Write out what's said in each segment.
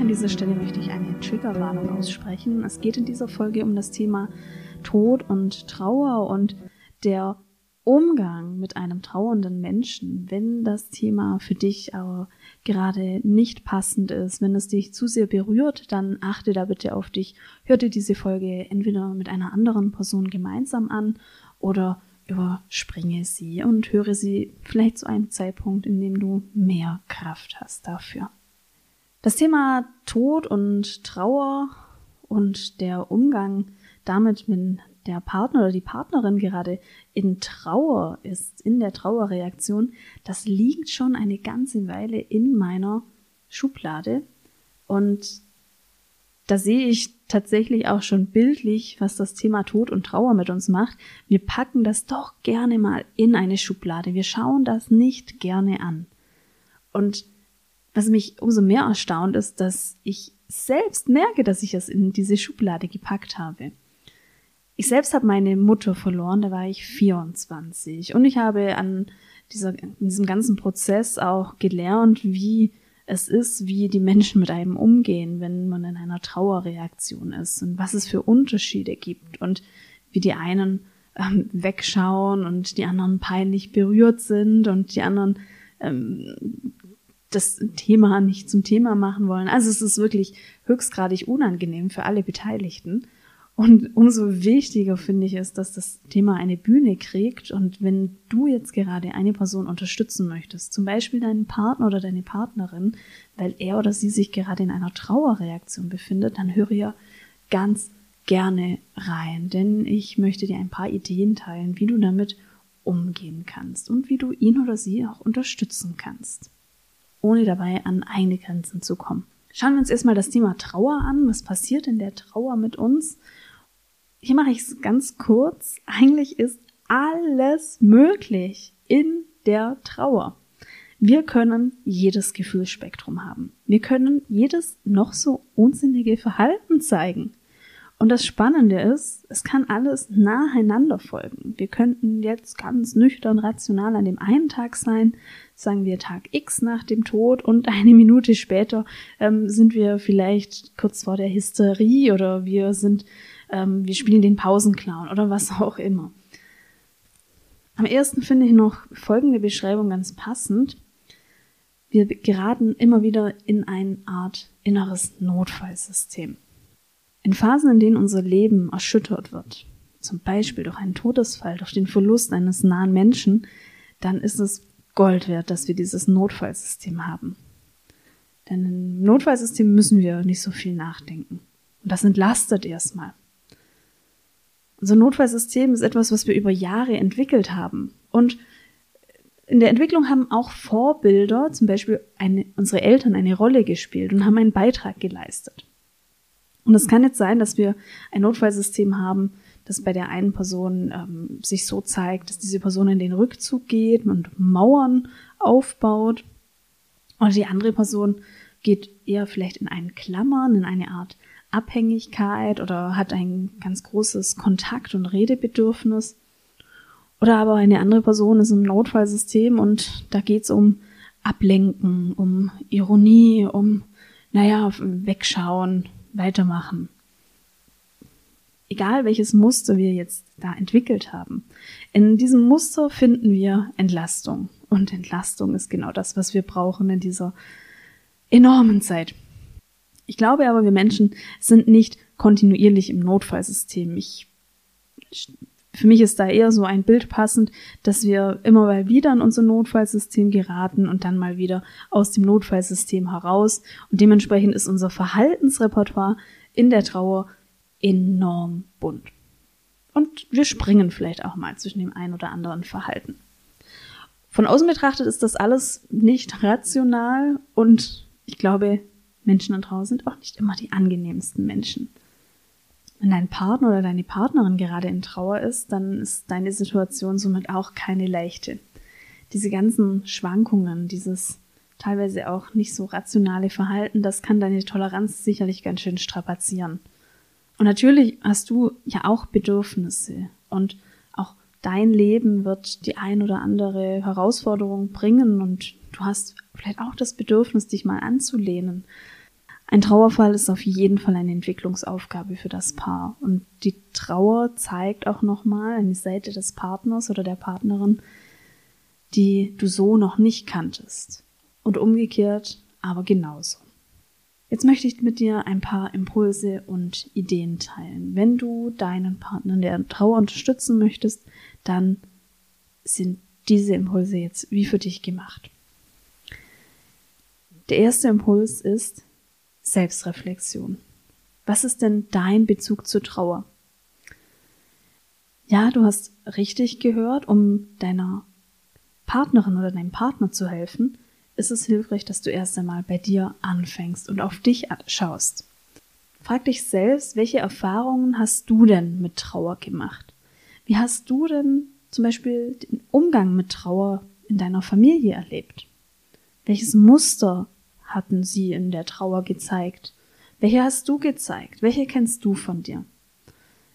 an dieser Stelle möchte ich eine Triggerwarnung aussprechen. Es geht in dieser Folge um das Thema Tod und Trauer und der Umgang mit einem trauernden Menschen, wenn das Thema für dich aber gerade nicht passend ist, wenn es dich zu sehr berührt, dann achte da bitte auf dich. Hör dir diese Folge entweder mit einer anderen Person gemeinsam an oder überspringe sie und höre sie vielleicht zu einem Zeitpunkt, in dem du mehr Kraft hast dafür. Das Thema Tod und Trauer und der Umgang damit, wenn der Partner oder die Partnerin gerade in Trauer ist, in der Trauerreaktion, das liegt schon eine ganze Weile in meiner Schublade und da sehe ich tatsächlich auch schon bildlich, was das Thema Tod und Trauer mit uns macht. Wir packen das doch gerne mal in eine Schublade. Wir schauen das nicht gerne an. Und was mich umso mehr erstaunt ist, dass ich selbst merke, dass ich es in diese Schublade gepackt habe. Ich selbst habe meine Mutter verloren, da war ich 24 und ich habe an dieser, diesem ganzen Prozess auch gelernt, wie es ist, wie die Menschen mit einem umgehen, wenn man in einer Trauerreaktion ist und was es für Unterschiede gibt und wie die einen ähm, wegschauen und die anderen peinlich berührt sind und die anderen ähm, das Thema nicht zum Thema machen wollen. Also es ist wirklich höchstgradig unangenehm für alle Beteiligten. Und umso wichtiger finde ich es, dass das Thema eine Bühne kriegt. Und wenn du jetzt gerade eine Person unterstützen möchtest, zum Beispiel deinen Partner oder deine Partnerin, weil er oder sie sich gerade in einer Trauerreaktion befindet, dann höre ja ganz gerne rein. Denn ich möchte dir ein paar Ideen teilen, wie du damit umgehen kannst und wie du ihn oder sie auch unterstützen kannst, ohne dabei an eigene Grenzen zu kommen. Schauen wir uns erstmal das Thema Trauer an. Was passiert in der Trauer mit uns? Hier mache ich es ganz kurz. Eigentlich ist alles möglich in der Trauer. Wir können jedes Gefühlsspektrum haben. Wir können jedes noch so unsinnige Verhalten zeigen. Und das Spannende ist, es kann alles nacheinander folgen. Wir könnten jetzt ganz nüchtern rational an dem einen Tag sein, sagen wir Tag X nach dem Tod und eine Minute später ähm, sind wir vielleicht kurz vor der Hysterie oder wir sind ähm, wir spielen den Pausenclown oder was auch immer. Am ersten finde ich noch folgende Beschreibung ganz passend. Wir geraten immer wieder in eine Art inneres Notfallsystem. In Phasen, in denen unser Leben erschüttert wird, zum Beispiel durch einen Todesfall, durch den Verlust eines nahen Menschen, dann ist es Gold wert, dass wir dieses Notfallsystem haben. Denn im Notfallsystem müssen wir nicht so viel nachdenken. Und das entlastet erstmal. Unser Notfallsystem ist etwas, was wir über Jahre entwickelt haben. Und in der Entwicklung haben auch Vorbilder, zum Beispiel eine, unsere Eltern, eine Rolle gespielt und haben einen Beitrag geleistet. Und es kann jetzt sein, dass wir ein Notfallsystem haben, das bei der einen Person ähm, sich so zeigt, dass diese Person in den Rückzug geht und Mauern aufbaut. Oder die andere Person geht eher vielleicht in einen Klammern, in eine Art Abhängigkeit oder hat ein ganz großes Kontakt- und Redebedürfnis. Oder aber eine andere Person ist im Notfallsystem und da geht's um Ablenken, um Ironie, um, naja, wegschauen, weitermachen. Egal welches Muster wir jetzt da entwickelt haben. In diesem Muster finden wir Entlastung. Und Entlastung ist genau das, was wir brauchen in dieser enormen Zeit. Ich glaube aber, wir Menschen sind nicht kontinuierlich im Notfallsystem. Ich, für mich ist da eher so ein Bild passend, dass wir immer mal wieder in unser Notfallsystem geraten und dann mal wieder aus dem Notfallsystem heraus. Und dementsprechend ist unser Verhaltensrepertoire in der Trauer enorm bunt. Und wir springen vielleicht auch mal zwischen dem einen oder anderen Verhalten. Von außen betrachtet ist das alles nicht rational und ich glaube, Menschen da draußen sind auch nicht immer die angenehmsten Menschen. Wenn dein Partner oder deine Partnerin gerade in Trauer ist, dann ist deine Situation somit auch keine leichte. Diese ganzen Schwankungen, dieses teilweise auch nicht so rationale Verhalten, das kann deine Toleranz sicherlich ganz schön strapazieren. Und natürlich hast du ja auch Bedürfnisse und auch dein Leben wird die ein oder andere Herausforderung bringen und du hast vielleicht auch das Bedürfnis, dich mal anzulehnen, ein Trauerfall ist auf jeden Fall eine Entwicklungsaufgabe für das Paar. Und die Trauer zeigt auch nochmal eine Seite des Partners oder der Partnerin, die du so noch nicht kanntest. Und umgekehrt aber genauso. Jetzt möchte ich mit dir ein paar Impulse und Ideen teilen. Wenn du deinen Partner in der Trauer unterstützen möchtest, dann sind diese Impulse jetzt wie für dich gemacht. Der erste Impuls ist, Selbstreflexion. Was ist denn dein Bezug zur Trauer? Ja, du hast richtig gehört, um deiner Partnerin oder deinem Partner zu helfen, ist es hilfreich, dass du erst einmal bei dir anfängst und auf dich schaust. Frag dich selbst, welche Erfahrungen hast du denn mit Trauer gemacht? Wie hast du denn zum Beispiel den Umgang mit Trauer in deiner Familie erlebt? Welches Muster hatten sie in der Trauer gezeigt? Welche hast du gezeigt? Welche kennst du von dir?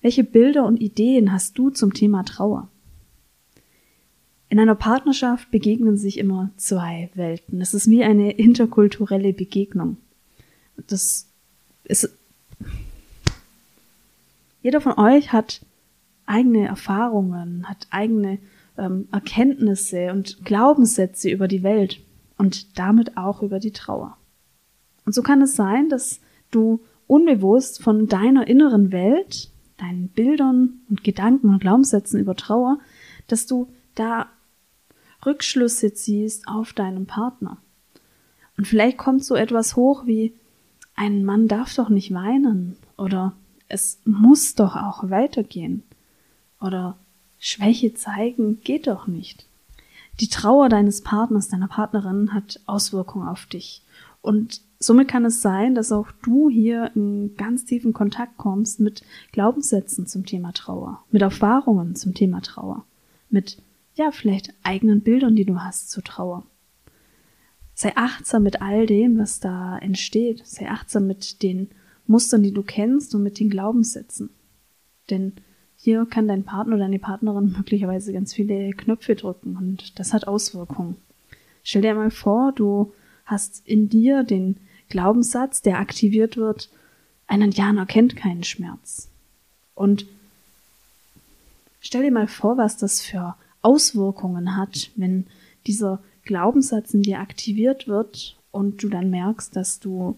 Welche Bilder und Ideen hast du zum Thema Trauer? In einer Partnerschaft begegnen sich immer zwei Welten. Es ist wie eine interkulturelle Begegnung. Das ist, jeder von euch hat eigene Erfahrungen, hat eigene ähm, Erkenntnisse und Glaubenssätze über die Welt und damit auch über die Trauer. Und so kann es sein, dass du unbewusst von deiner inneren Welt, deinen Bildern und Gedanken und Glaubenssätzen über Trauer, dass du da Rückschlüsse ziehst auf deinen Partner. Und vielleicht kommt so etwas hoch wie, ein Mann darf doch nicht weinen oder es muss doch auch weitergehen oder Schwäche zeigen geht doch nicht. Die Trauer deines Partners, deiner Partnerin hat Auswirkungen auf dich. Und somit kann es sein, dass auch du hier in ganz tiefen Kontakt kommst mit Glaubenssätzen zum Thema Trauer, mit Erfahrungen zum Thema Trauer, mit, ja, vielleicht eigenen Bildern, die du hast zur Trauer. Sei achtsam mit all dem, was da entsteht. Sei achtsam mit den Mustern, die du kennst und mit den Glaubenssätzen. Denn hier kann dein Partner oder deine Partnerin möglicherweise ganz viele Knöpfe drücken und das hat Auswirkungen. Stell dir mal vor, du hast in dir den Glaubenssatz, der aktiviert wird, ein Indianer kennt keinen Schmerz. Und stell dir mal vor, was das für Auswirkungen hat, wenn dieser Glaubenssatz in dir aktiviert wird und du dann merkst, dass du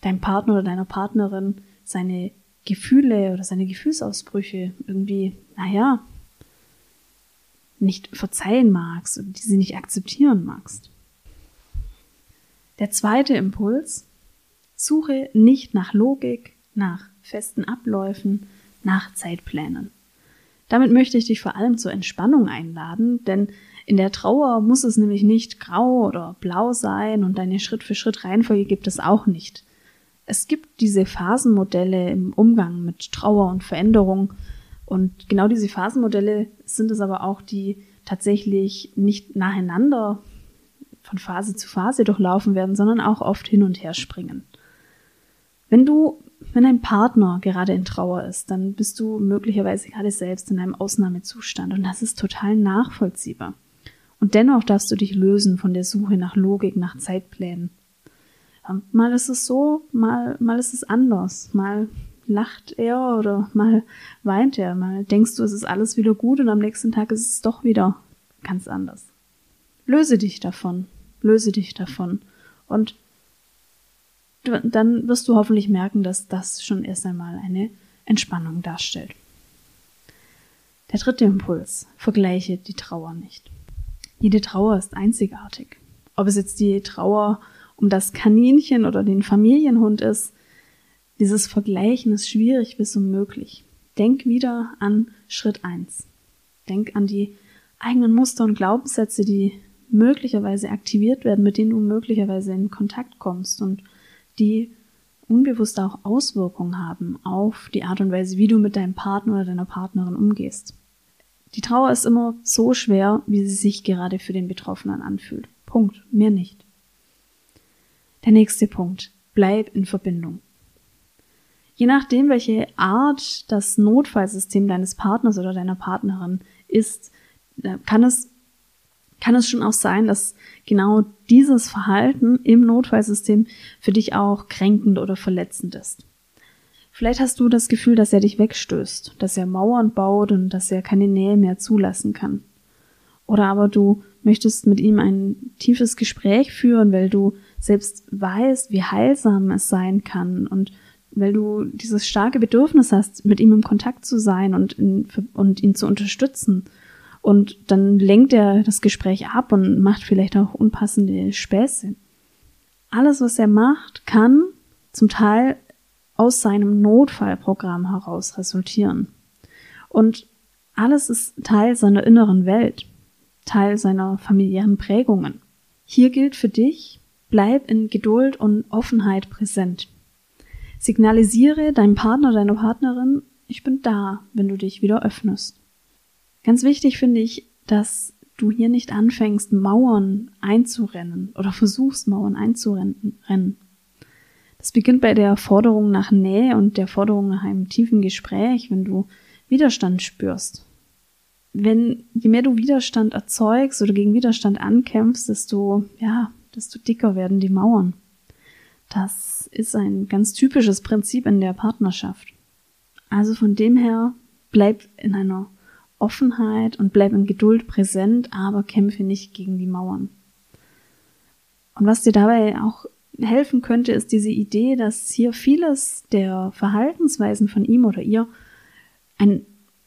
deinem Partner oder deiner Partnerin seine Gefühle oder seine Gefühlsausbrüche irgendwie, naja, nicht verzeihen magst und diese nicht akzeptieren magst. Der zweite Impuls, suche nicht nach Logik, nach festen Abläufen, nach Zeitplänen. Damit möchte ich dich vor allem zur Entspannung einladen, denn in der Trauer muss es nämlich nicht grau oder blau sein und eine Schritt-für-Schritt Reihenfolge gibt es auch nicht. Es gibt diese Phasenmodelle im Umgang mit Trauer und Veränderung. Und genau diese Phasenmodelle sind es aber auch, die tatsächlich nicht nacheinander von Phase zu Phase durchlaufen werden, sondern auch oft hin und her springen. Wenn du, wenn ein Partner gerade in Trauer ist, dann bist du möglicherweise gerade selbst in einem Ausnahmezustand und das ist total nachvollziehbar. Und dennoch darfst du dich lösen von der Suche nach Logik, nach Zeitplänen. Mal ist es so, mal, mal ist es anders. Mal lacht er oder mal weint er. Mal denkst du, es ist alles wieder gut und am nächsten Tag ist es doch wieder ganz anders. Löse dich davon. Löse dich davon. Und dann wirst du hoffentlich merken, dass das schon erst einmal eine Entspannung darstellt. Der dritte Impuls. Vergleiche die Trauer nicht. Jede Trauer ist einzigartig. Ob es jetzt die Trauer um das Kaninchen oder den Familienhund ist, dieses Vergleichen ist schwierig bis unmöglich. Denk wieder an Schritt eins. Denk an die eigenen Muster und Glaubenssätze, die möglicherweise aktiviert werden, mit denen du möglicherweise in Kontakt kommst und die unbewusst auch Auswirkungen haben auf die Art und Weise, wie du mit deinem Partner oder deiner Partnerin umgehst. Die Trauer ist immer so schwer, wie sie sich gerade für den Betroffenen anfühlt. Punkt. Mehr nicht. Der nächste Punkt. Bleib in Verbindung. Je nachdem, welche Art das Notfallsystem deines Partners oder deiner Partnerin ist, kann es, kann es schon auch sein, dass genau dieses Verhalten im Notfallsystem für dich auch kränkend oder verletzend ist. Vielleicht hast du das Gefühl, dass er dich wegstößt, dass er Mauern baut und dass er keine Nähe mehr zulassen kann. Oder aber du möchtest mit ihm ein tiefes Gespräch führen, weil du selbst weißt, wie heilsam es sein kann und weil du dieses starke Bedürfnis hast, mit ihm im Kontakt zu sein und, in, und ihn zu unterstützen. Und dann lenkt er das Gespräch ab und macht vielleicht auch unpassende Späße. Alles, was er macht, kann zum Teil aus seinem Notfallprogramm heraus resultieren. Und alles ist Teil seiner inneren Welt, Teil seiner familiären Prägungen. Hier gilt für dich, bleib in Geduld und Offenheit präsent. Signalisiere deinem Partner, deiner Partnerin, ich bin da, wenn du dich wieder öffnest. Ganz wichtig finde ich, dass du hier nicht anfängst, Mauern einzurennen oder versuchst, Mauern einzurennen. Das beginnt bei der Forderung nach Nähe und der Forderung nach einem tiefen Gespräch, wenn du Widerstand spürst. Wenn, je mehr du Widerstand erzeugst oder gegen Widerstand ankämpfst, desto, ja, desto dicker werden die Mauern. Das ist ein ganz typisches Prinzip in der Partnerschaft. Also von dem her, bleib in einer Offenheit und bleib in Geduld präsent, aber kämpfe nicht gegen die Mauern. Und was dir dabei auch helfen könnte, ist diese Idee, dass hier vieles der Verhaltensweisen von ihm oder ihr ein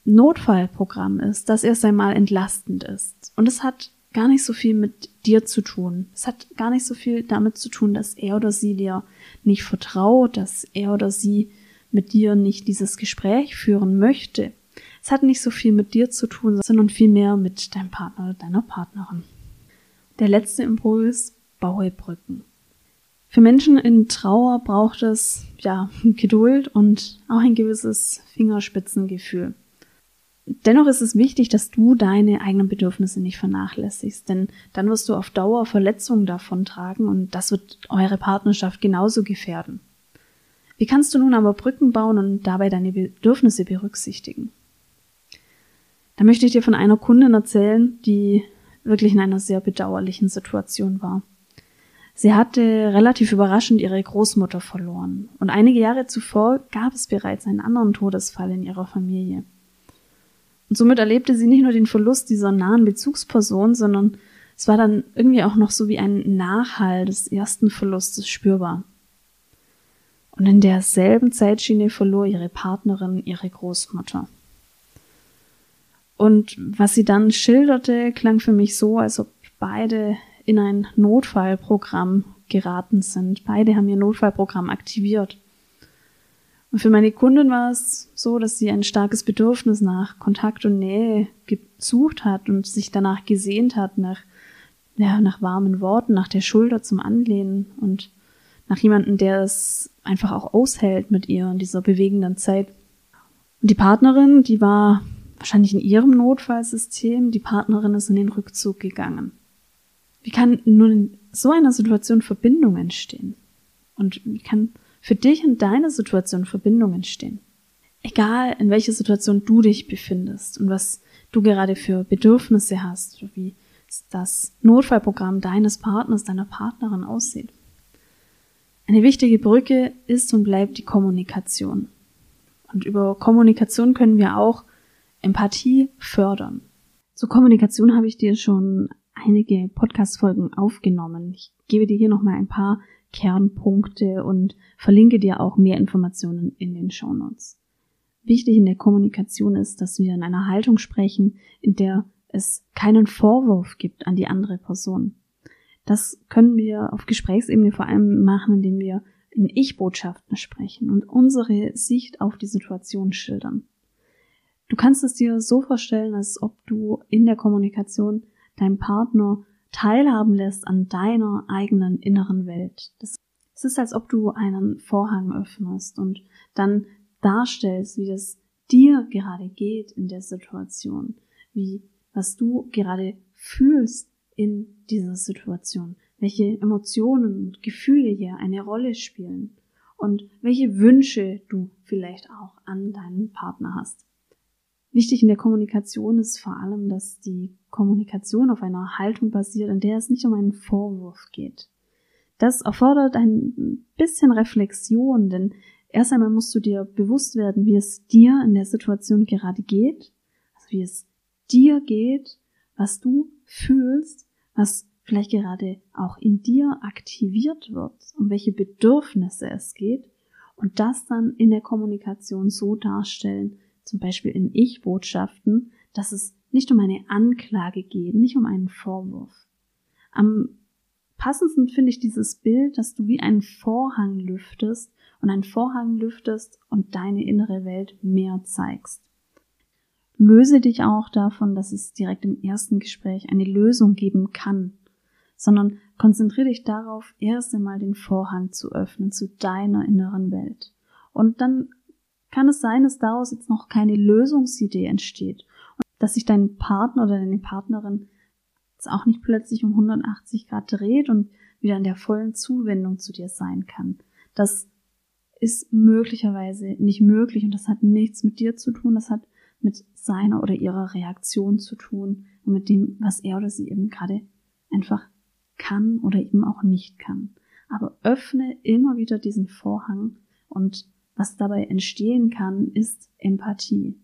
Notfallprogramm ist, dass erst einmal entlastend ist. Und es hat gar nicht so viel mit dir zu tun. Es hat gar nicht so viel damit zu tun, dass er oder sie dir nicht vertraut, dass er oder sie mit dir nicht dieses Gespräch führen möchte. Es hat nicht so viel mit dir zu tun, sondern vielmehr mit deinem Partner oder deiner Partnerin. Der letzte Impuls, baue Brücken. Für Menschen in Trauer braucht es, ja, Geduld und auch ein gewisses Fingerspitzengefühl. Dennoch ist es wichtig, dass du deine eigenen Bedürfnisse nicht vernachlässigst, denn dann wirst du auf Dauer Verletzungen davon tragen und das wird eure Partnerschaft genauso gefährden. Wie kannst du nun aber Brücken bauen und dabei deine Bedürfnisse berücksichtigen? Da möchte ich dir von einer Kundin erzählen, die wirklich in einer sehr bedauerlichen Situation war. Sie hatte relativ überraschend ihre Großmutter verloren und einige Jahre zuvor gab es bereits einen anderen Todesfall in ihrer Familie. Und somit erlebte sie nicht nur den Verlust dieser nahen Bezugsperson, sondern es war dann irgendwie auch noch so wie ein Nachhall des ersten Verlustes spürbar. Und in derselben Zeitschiene verlor ihre Partnerin ihre Großmutter. Und was sie dann schilderte, klang für mich so, als ob beide in ein Notfallprogramm geraten sind. Beide haben ihr Notfallprogramm aktiviert. Und für meine Kundin war es so, dass sie ein starkes Bedürfnis nach Kontakt und Nähe gesucht hat und sich danach gesehnt hat, nach, ja, nach warmen Worten, nach der Schulter zum Anlehnen und nach jemandem, der es einfach auch aushält mit ihr in dieser bewegenden Zeit. Und die Partnerin, die war wahrscheinlich in ihrem Notfallsystem, die Partnerin ist in den Rückzug gegangen. Wie kann nun in so einer Situation Verbindung entstehen? Und wie kann für dich in deiner Situation Verbindung entstehen. Egal, in welcher Situation du dich befindest und was du gerade für Bedürfnisse hast, wie das Notfallprogramm deines Partners, deiner Partnerin aussieht. Eine wichtige Brücke ist und bleibt die Kommunikation. Und über Kommunikation können wir auch Empathie fördern. Zur Kommunikation habe ich dir schon einige Podcast-Folgen aufgenommen. Ich gebe dir hier nochmal ein paar Kernpunkte und verlinke dir auch mehr Informationen in den Show Notes. Wichtig in der Kommunikation ist, dass wir in einer Haltung sprechen, in der es keinen Vorwurf gibt an die andere Person. Das können wir auf Gesprächsebene vor allem machen, indem wir in Ich-Botschaften sprechen und unsere Sicht auf die Situation schildern. Du kannst es dir so vorstellen, als ob du in der Kommunikation deinem Partner teilhaben lässt an deiner eigenen inneren Welt. Das Es ist, als ob du einen Vorhang öffnest und dann darstellst, wie es dir gerade geht in der Situation, wie was du gerade fühlst in dieser Situation, welche Emotionen und Gefühle hier eine Rolle spielen und welche Wünsche du vielleicht auch an deinen Partner hast. Wichtig in der Kommunikation ist vor allem, dass die Kommunikation auf einer Haltung basiert, in der es nicht um einen Vorwurf geht. Das erfordert ein bisschen Reflexion, denn erst einmal musst du dir bewusst werden, wie es dir in der Situation gerade geht, also wie es dir geht, was du fühlst, was vielleicht gerade auch in dir aktiviert wird, um welche Bedürfnisse es geht und das dann in der Kommunikation so darstellen, zum Beispiel in Ich-Botschaften, dass es nicht um eine Anklage geht, nicht um einen Vorwurf. Am passendsten finde ich dieses Bild, dass du wie einen Vorhang lüftest und einen Vorhang lüftest und deine innere Welt mehr zeigst. Löse dich auch davon, dass es direkt im ersten Gespräch eine Lösung geben kann, sondern konzentriere dich darauf, erst einmal den Vorhang zu öffnen zu deiner inneren Welt. Und dann kann es sein, dass daraus jetzt noch keine Lösungsidee entsteht und dass sich dein Partner oder deine Partnerin jetzt auch nicht plötzlich um 180 Grad dreht und wieder in der vollen Zuwendung zu dir sein kann. Das ist möglicherweise nicht möglich und das hat nichts mit dir zu tun, das hat mit seiner oder ihrer Reaktion zu tun und mit dem, was er oder sie eben gerade einfach kann oder eben auch nicht kann. Aber öffne immer wieder diesen Vorhang und was dabei entstehen kann, ist Empathie.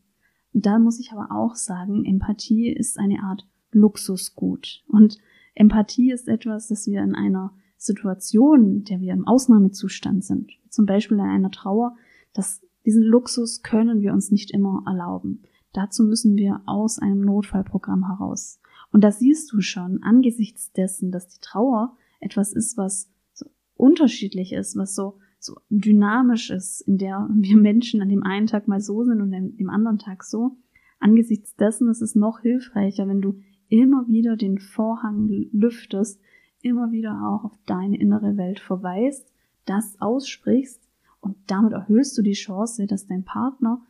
Da muss ich aber auch sagen, Empathie ist eine Art Luxusgut. Und Empathie ist etwas, das wir in einer Situation, in der wir im Ausnahmezustand sind, zum Beispiel in einer Trauer, dass diesen Luxus können wir uns nicht immer erlauben. Dazu müssen wir aus einem Notfallprogramm heraus. Und da siehst du schon, angesichts dessen, dass die Trauer etwas ist, was so unterschiedlich ist, was so, so dynamisch ist, in der wir Menschen an dem einen Tag mal so sind und an dem anderen Tag so. Angesichts dessen ist es noch hilfreicher, wenn du immer wieder den Vorhang lüftest, immer wieder auch auf deine innere Welt verweist, das aussprichst und damit erhöhst du die Chance, dass dein Partner,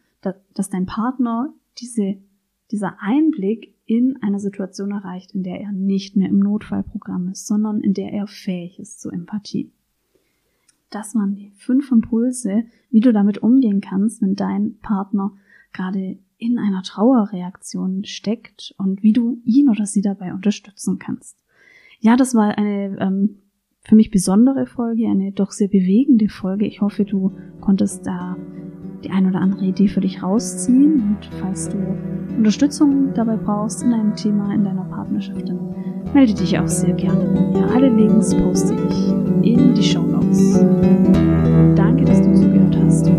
dass dein Partner diese, dieser Einblick in einer Situation erreicht, in der er nicht mehr im Notfallprogramm ist, sondern in der er fähig ist zur Empathie. Das waren die fünf Impulse, wie du damit umgehen kannst, wenn dein Partner gerade in einer Trauerreaktion steckt und wie du ihn oder sie dabei unterstützen kannst. Ja, das war eine ähm, für mich besondere Folge, eine doch sehr bewegende Folge. Ich hoffe, du konntest da die ein oder andere Idee für dich rausziehen. Und falls du Unterstützung dabei brauchst in einem Thema in deiner Partnerschaft, dann melde dich auch sehr gerne bei mir. Alle Links poste ich in die Show Notes. Danke, dass du zugehört hast.